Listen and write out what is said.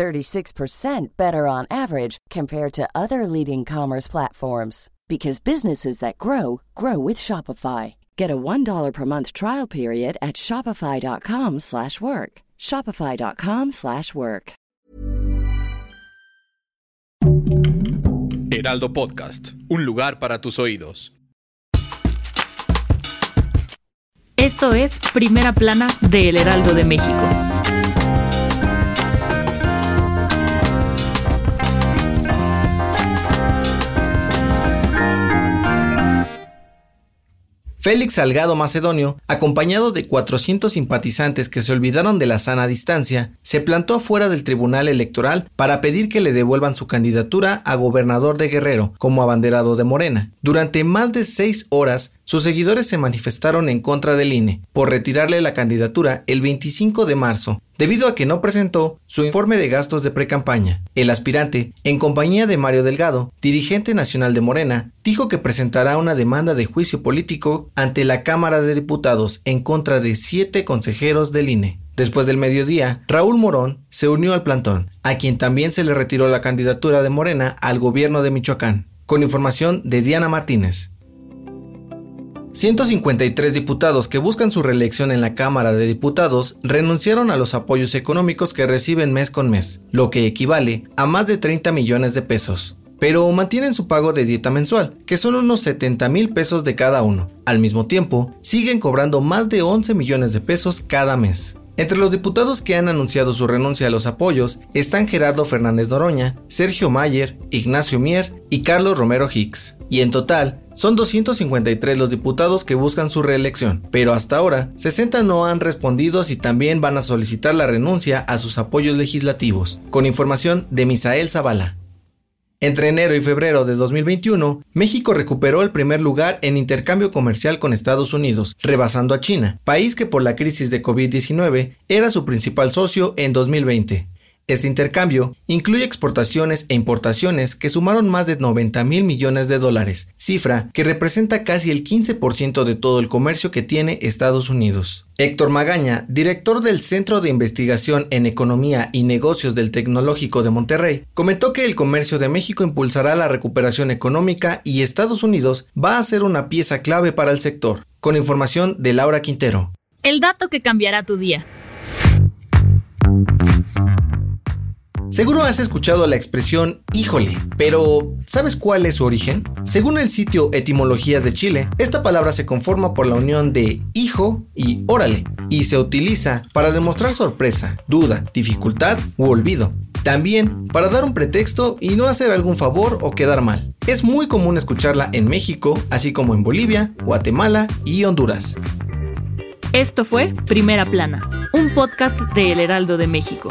36% better on average compared to other leading commerce platforms because businesses that grow grow with Shopify. Get a $1 per month trial period at shopify.com/work. shopify.com/work. Heraldo Podcast, un lugar para tus oídos. Esto es Primera Plana de El Heraldo de México. Félix Salgado Macedonio, acompañado de 400 simpatizantes que se olvidaron de la sana distancia, se plantó afuera del Tribunal Electoral para pedir que le devuelvan su candidatura a gobernador de Guerrero como abanderado de Morena. Durante más de seis horas, sus seguidores se manifestaron en contra del INE por retirarle la candidatura el 25 de marzo, debido a que no presentó su informe de gastos de precampaña. El aspirante, en compañía de Mario Delgado, dirigente nacional de Morena, dijo que presentará una demanda de juicio político ante la Cámara de Diputados en contra de siete consejeros del INE. Después del mediodía, Raúl Morón se unió al plantón, a quien también se le retiró la candidatura de Morena al gobierno de Michoacán. Con información de Diana Martínez. 153 diputados que buscan su reelección en la Cámara de Diputados renunciaron a los apoyos económicos que reciben mes con mes, lo que equivale a más de 30 millones de pesos. Pero mantienen su pago de dieta mensual, que son unos 70 mil pesos de cada uno. Al mismo tiempo, siguen cobrando más de 11 millones de pesos cada mes. Entre los diputados que han anunciado su renuncia a los apoyos están Gerardo Fernández Noroña, Sergio Mayer, Ignacio Mier y Carlos Romero Hicks. Y en total, son 253 los diputados que buscan su reelección, pero hasta ahora 60 no han respondido si también van a solicitar la renuncia a sus apoyos legislativos. Con información de Misael Zavala. Entre enero y febrero de 2021, México recuperó el primer lugar en intercambio comercial con Estados Unidos, rebasando a China, país que por la crisis de COVID-19 era su principal socio en 2020. Este intercambio incluye exportaciones e importaciones que sumaron más de 90 mil millones de dólares, cifra que representa casi el 15% de todo el comercio que tiene Estados Unidos. Héctor Magaña, director del Centro de Investigación en Economía y Negocios del Tecnológico de Monterrey, comentó que el comercio de México impulsará la recuperación económica y Estados Unidos va a ser una pieza clave para el sector. Con información de Laura Quintero. El dato que cambiará tu día. Seguro has escuchado la expresión híjole, pero ¿sabes cuál es su origen? Según el sitio Etimologías de Chile, esta palabra se conforma por la unión de hijo y órale, y se utiliza para demostrar sorpresa, duda, dificultad u olvido. También para dar un pretexto y no hacer algún favor o quedar mal. Es muy común escucharla en México, así como en Bolivia, Guatemala y Honduras. Esto fue Primera Plana, un podcast de El Heraldo de México.